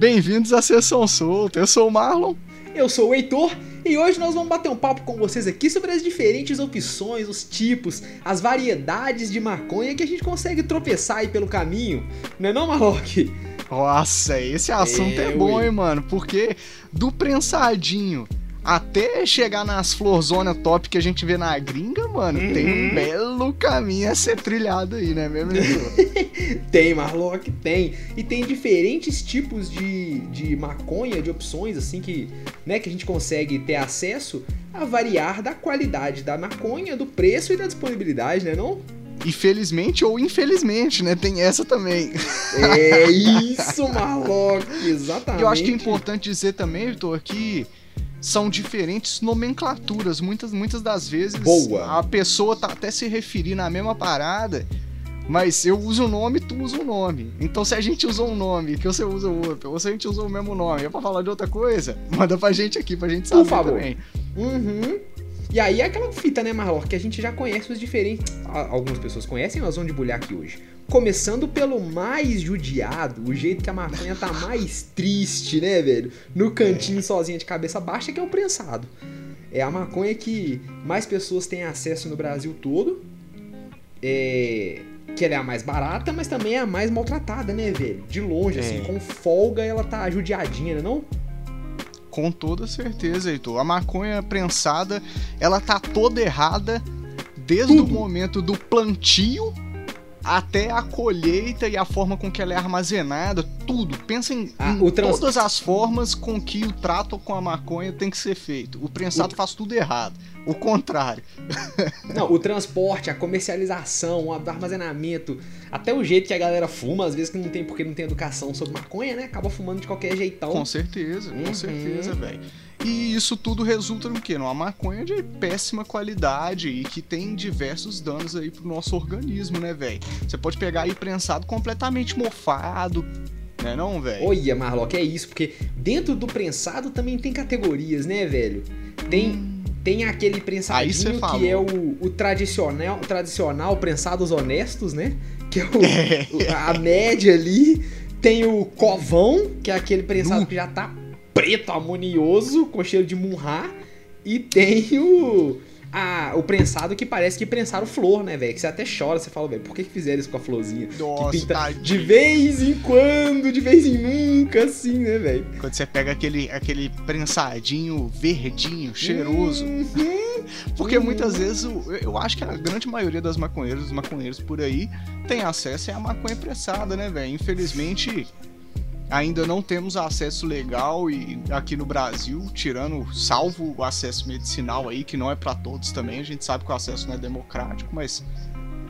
Bem-vindos à Sessão Solta. Eu sou o Marlon. Eu sou o Heitor. E hoje nós vamos bater um papo com vocês aqui sobre as diferentes opções, os tipos, as variedades de maconha que a gente consegue tropeçar aí pelo caminho. Não é não, Marlock? Nossa, esse assunto é, é bom, hein, mano? Porque do prensadinho até chegar nas florzona top que a gente vê na gringa, mano, uhum. tem um belo caminho a ser trilhado aí, né mesmo? tem, Marlock, tem. E tem diferentes tipos de, de maconha, de opções, assim, que, né, que a gente consegue ter acesso a variar da qualidade da maconha, do preço e da disponibilidade, né não? E felizmente ou infelizmente, né? Tem essa também. É isso, Marlock, exatamente. Eu acho que é importante dizer também, Vitor, que são diferentes nomenclaturas. Muitas, muitas das vezes Boa. a pessoa tá até se referindo à mesma parada, mas eu uso o um nome, tu usa o um nome. Então se a gente usou um nome, que você usa o outro, ou se a gente usou o mesmo nome, é pra falar de outra coisa, manda pra gente aqui, pra gente saber Por favor. também. Uhum. E aí é aquela fita, né, Marlor, que a gente já conhece os diferentes. Algumas pessoas conhecem, nós vamos debulhar aqui hoje. Começando pelo mais judiado, o jeito que a maconha tá mais triste, né, velho? No cantinho sozinha de cabeça baixa, que é o prensado. É a maconha que mais pessoas têm acesso no Brasil todo. É, que ela é a mais barata, mas também é a mais maltratada, né, velho? De longe, assim, é. assim, com folga ela tá judiadinha, né não? Com toda certeza, Heitor. A maconha prensada, ela tá toda errada desde Tudo. o momento do plantio até a colheita e a forma com que ela é armazenada, tudo. Pensa em, ah, em trans... todas as formas com que o trato com a maconha tem que ser feito. O prensado o... faz tudo errado. O contrário. Não, o transporte, a comercialização, o armazenamento, até o jeito que a galera fuma, às vezes que não tem porque não tem educação sobre maconha, né? Acaba fumando de qualquer jeitão. Com certeza, uhum. com certeza, velho. E isso tudo resulta no quê? Numa maconha de péssima qualidade e que tem diversos danos aí pro nosso organismo, né, velho? Você pode pegar aí prensado completamente mofado, né não, velho? Olha, Marlock, é isso, porque dentro do prensado também tem categorias, né, velho? Tem... Hum tem aquele prensadinho que é o, o, tradicional, o tradicional prensados honestos, né? Que é, o, a média ali. Tem o covão, que é aquele prensado uh. que já tá preto, amonioso, com cheiro de murrar. E tem o a, o prensado que parece que prensaram flor, né, velho? Que você até chora, você fala, velho, por que, que fizeram isso com a florzinha? Nossa, que pinta de vez em quando, de vez em nunca, assim, né, velho? Quando você pega aquele, aquele prensadinho verdinho, cheiroso. Uhum. Porque uhum. muitas vezes eu acho que a grande maioria das maconheiras, dos maconheiros por aí, tem acesso à maconha prensada, né, velho? Infelizmente ainda não temos acesso legal e aqui no Brasil, tirando salvo o acesso medicinal aí, que não é para todos também, a gente sabe que o acesso não é democrático, mas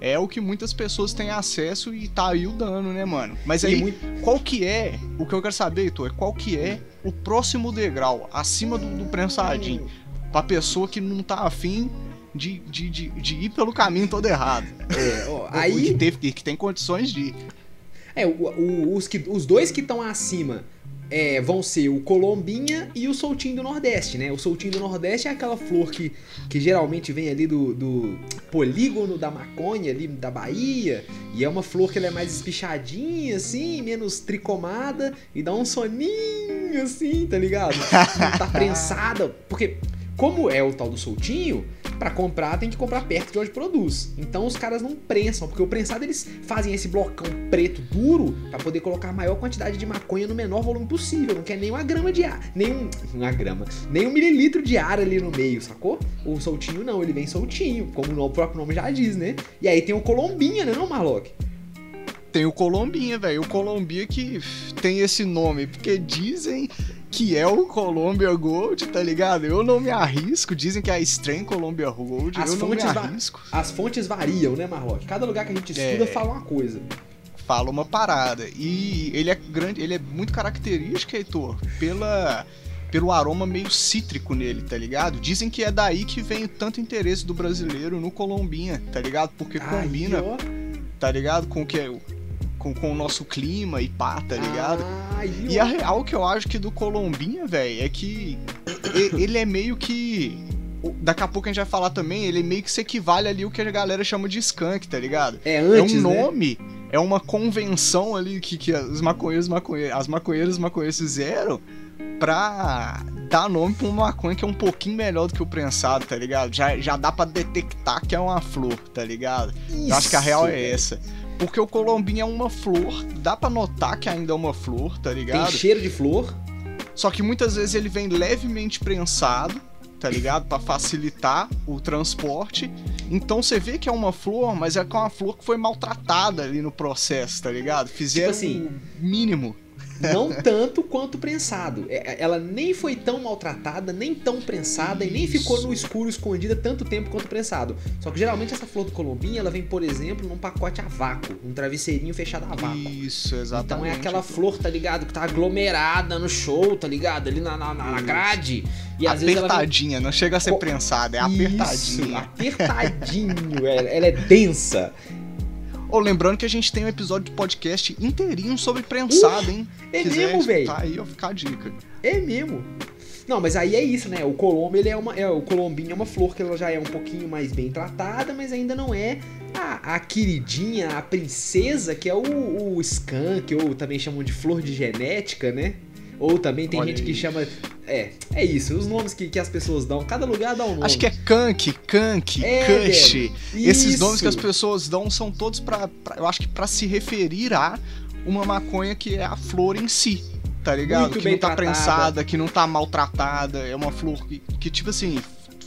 é o que muitas pessoas têm acesso e tá aí o dano, né, mano? Mas aí, muito... qual que é, o que eu quero saber, Heitor, é qual que é o próximo degrau, acima do, do prensadinho, pra pessoa que não tá afim de, de, de, de ir pelo caminho todo errado. É, ó, aí... Que, teve, que tem condições de... É, o, o, os, que, os dois que estão acima é, vão ser o Colombinha e o Soltinho do Nordeste, né? O Soltinho do Nordeste é aquela flor que, que geralmente vem ali do, do polígono da maconha, ali da Bahia, e é uma flor que ela é mais espichadinha, assim, menos tricomada, e dá um soninho, assim, tá ligado? Não tá prensada, porque como é o tal do soltinho, para comprar tem que comprar perto de onde produz. Então os caras não prensam, porque o prensado eles fazem esse blocão preto duro para poder colocar a maior quantidade de maconha no menor volume possível. Não quer nem uma grama de ar, nem um, uma grama, nem um mililitro de ar ali no meio, sacou? O soltinho não, ele vem soltinho, como o próprio nome já diz, né? E aí tem o colombinha, né, não, Marlock? Tem o Colombinha, velho. O Colombinha que tem esse nome, porque dizem que é o Columbia Gold, tá ligado? Eu não me arrisco, dizem que é a Strain Columbia Gold, as eu não me arrisco. As fontes variam, né, Marlock? Cada lugar que a gente estuda é... fala uma coisa. Fala uma parada. E ele é grande, ele é muito característico, Heitor, pela pelo aroma meio cítrico nele, tá ligado? Dizem que é daí que vem tanto interesse do brasileiro no Colombinha, tá ligado? Porque combina, tá ligado? Com o que é com, com o nosso clima e pá, tá ligado? Ah, e, a real que eu acho que do Colombinha, velho, é que ele é meio que. Daqui a pouco a gente vai falar também, ele meio que se equivale ali o que a galera chama de skunk, tá ligado? É antes, É um né? nome. Né? é uma convenção ali que, que os maconheiros, maconheiros, as maconheiras os maconheiros fizeram pra dar nome pra uma maconha que é um pouquinho melhor do que o prensado, tá ligado? Já, já dá pra detectar que é uma flor, tá ligado? Isso, Eu acho que a real é essa. Porque o colombinho é uma flor, dá pra notar que ainda é uma flor, tá Tem ligado? cheiro de flor. Só que muitas vezes ele vem levemente prensado, tá ligado? Pra facilitar o transporte. Então você vê que é uma flor, mas é que é uma flor que foi maltratada ali no processo, tá ligado? Fizeram assim, o mínimo. Não tanto quanto prensado. É- Ela nem foi tão maltratada, nem tão prensada e nem ficou no escuro escondida tanto tempo quanto prensado. Só que geralmente essa flor do colombinho, ela vem, por exemplo, num pacote a vácuo, um travesseirinho fechado a vácuo. Isso, exatamente. Então é aquela flor, tá ligado? Que tá aglomerada no show, tá ligado? Ali na, na, na Isso. grade. E às vezes ela vem apertadinha, não chega a ser prensada, é Isso, apertadinha. apertadinho, ela, ela é densa. Ou lembrando que a gente tem um episódio de podcast inteirinho sobre prensado, hein? é Quiser mesmo, véi. escutar aí, ó, fica a dica. É mesmo. Não, mas aí é isso, né? O colombo, ele é uma. É, o colombinho é uma flor que ela já é um pouquinho mais bem tratada, mas ainda não é a, a queridinha, a princesa, que é o, o skunk, ou também chamam de flor de genética, né? Ou também tem Olha gente que chama. É, é isso, os nomes que, que as pessoas dão. Cada lugar dá um nome. Acho que é Kank, Kank, É, Kush. Esses Isso. nomes que as pessoas dão são todos pra, pra- eu acho que pra se referir a uma maconha que é a flor em si, tá ligado? Muito que não tá tratada. prensada, que não tá maltratada, é uma flor que, que, tipo assim,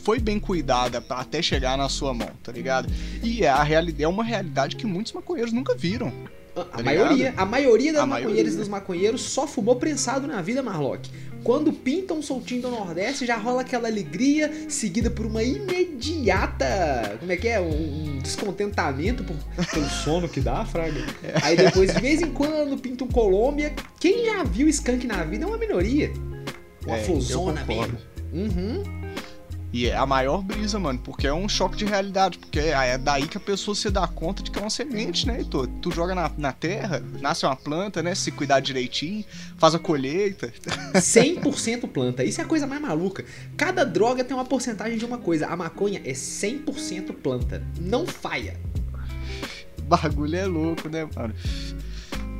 foi bem cuidada até chegar na sua mão, tá ligado? E é, a realidade, é uma realidade que muitos maconheiros nunca viram. A, a Tá maioria, a maioria das A maconheiras maioria. e dos maconheiros só fumou prensado na vida, Marlock. Quando pinta um soltinho do Nordeste, já rola aquela alegria, seguida por uma imediata. Como é que é? Um, um descontentamento por, pelo sono que dá, Fraga. Aí depois, de vez em quando, pinta um Colômbia. Quem já viu skunk na vida é uma minoria. Uma É, concordo. mesmo. Uhum. E é a maior brisa, mano, porque é um choque de realidade, porque é daí que a pessoa se dá conta de que é uma semente, né, Heitor? Tu joga na, na terra, nasce uma planta, né, se cuidar direitinho, faz a colheita. 100% planta. Isso é a coisa mais maluca. Cada droga tem uma porcentagem de uma coisa. A maconha é 100% planta. Não falha. O bagulho é louco, né, mano?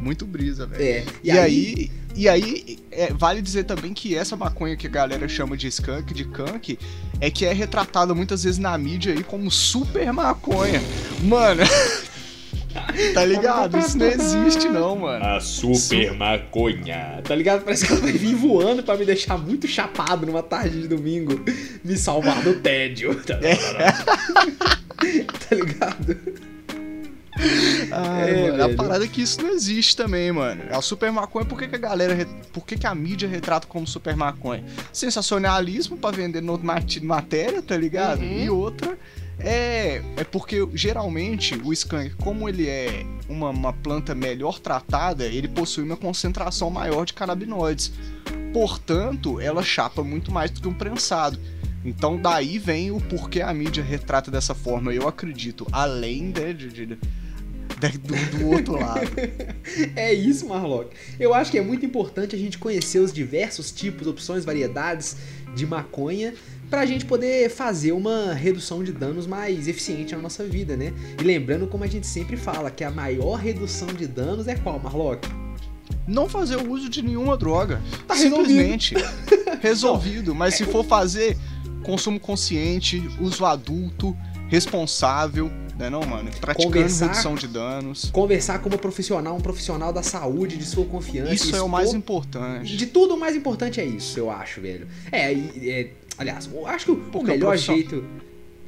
Muito brisa, velho. É. E, aí, e aí é, vale dizer também que essa maconha que a galera chama de skunk, de kunk, é que é retratada muitas vezes na mídia aí como super maconha. Mano, tá ligado? Isso não existe não, mano. A super maconha. Tá ligado? Parece que ela vai vir voando pra me deixar muito chapado numa tarde de domingo. Me salvar do tédio. Tá, tá ligado? Ai, É, mano, a parada é que isso não existe também, mano. A super maconha, por que, que a galera. Por que, que a mídia retrata como super maconha? Sensacionalismo pra vender no matéria, tá ligado? Uhum. E outra é. É porque geralmente o skunk, como ele é uma, uma planta melhor tratada, ele possui uma concentração maior de canabinoides. Portanto, ela chapa muito mais do que um prensado. Então daí vem o porquê a mídia retrata dessa forma, eu acredito. Além de- de- de, de- do, do outro lado. É isso, Marlock. Eu acho que é muito importante a gente conhecer os diversos tipos, opções, variedades de maconha pra gente poder fazer uma redução de danos mais eficiente na nossa vida, né? E lembrando, como a gente sempre fala, que a maior redução de danos é qual, Marlock? Não fazer o uso de nenhuma droga. Tá Simplesmente. resolvido. Mas se for fazer consumo consciente, uso adulto, responsável, né não, mano? Praticando Conversar- redução de danos. Conversar com uma profissional, um profissional da saúde, de sua confiança. Isso é o mais importante. De tudo, o mais importante é isso, eu acho, velho. É, é, aliás, eu acho que o, Porque o melhor profissional- jeito.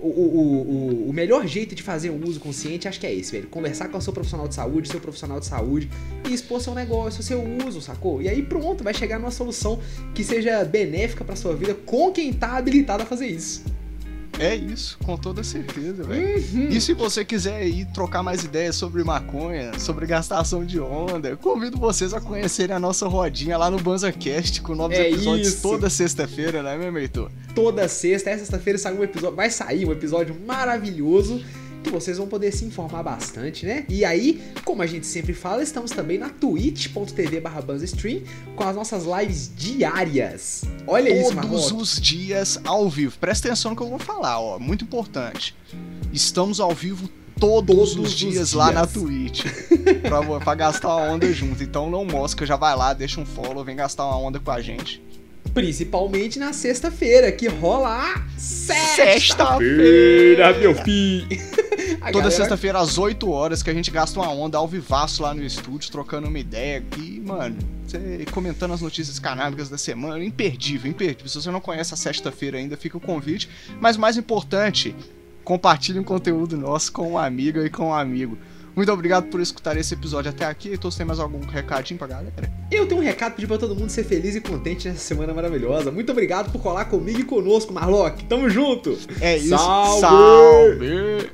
O, o, o, o- melhor jeito de fazer um uso consciente, acho que é esse, velho. Conversar com o seu profissional de saúde, seu profissional de saúde, e expor seu negócio, seu uso, sacou? E aí pronto, vai chegar numa solução que seja benéfica pra sua vida com quem tá habilitado a fazer isso. É isso, com toda certeza, velho. Uhum. E se você quiser aí trocar mais ideias sobre maconha, sobre gastação de onda, eu convido vocês a conhecerem a nossa rodinha lá no BanzaCast com novos É episódios isso. toda sexta-feira, né, meu Heitor? toda sexta. Essa sexta-feira sai um episódio, vai sair um episódio maravilhoso que vocês vão poder se informar bastante, né? E aí, como a gente sempre fala, estamos também na twitch.tv stream com as nossas lives diárias. Olha isso, Todos Marlock. os dias ao vivo. Presta atenção no que eu vou falar, ó, muito importante. Estamos ao vivo todos, Todos os os dias lá na dias. Twitch pra, pra gastar uma onda junto. Então não mosca, já vai lá, deixa um follow, vem gastar uma onda com a gente. Principalmente na sexta-feira, que rola a sexta. Feira, meu filho. A Toda galera- sexta-feira às 8 horas que a gente gasta uma onda ao vivaço lá no estúdio, trocando uma ideia aqui, mano. Você comentando as notícias canábicas da semana, imperdível, imperdível. Se você não conhece a sexta-feira ainda, fica o convite. Mas mais importante, compartilhe um conteúdo nosso com uma amiga e com um amigo. Muito obrigado por escutar esse episódio até aqui. Então, você tem mais algum recadinho pra galera? Eu tenho um recado pedir pra todo mundo ser feliz e contente nessa semana maravilhosa. Muito obrigado por colar comigo e conosco, Marlock. Tamo junto! É isso. Salve! Salve!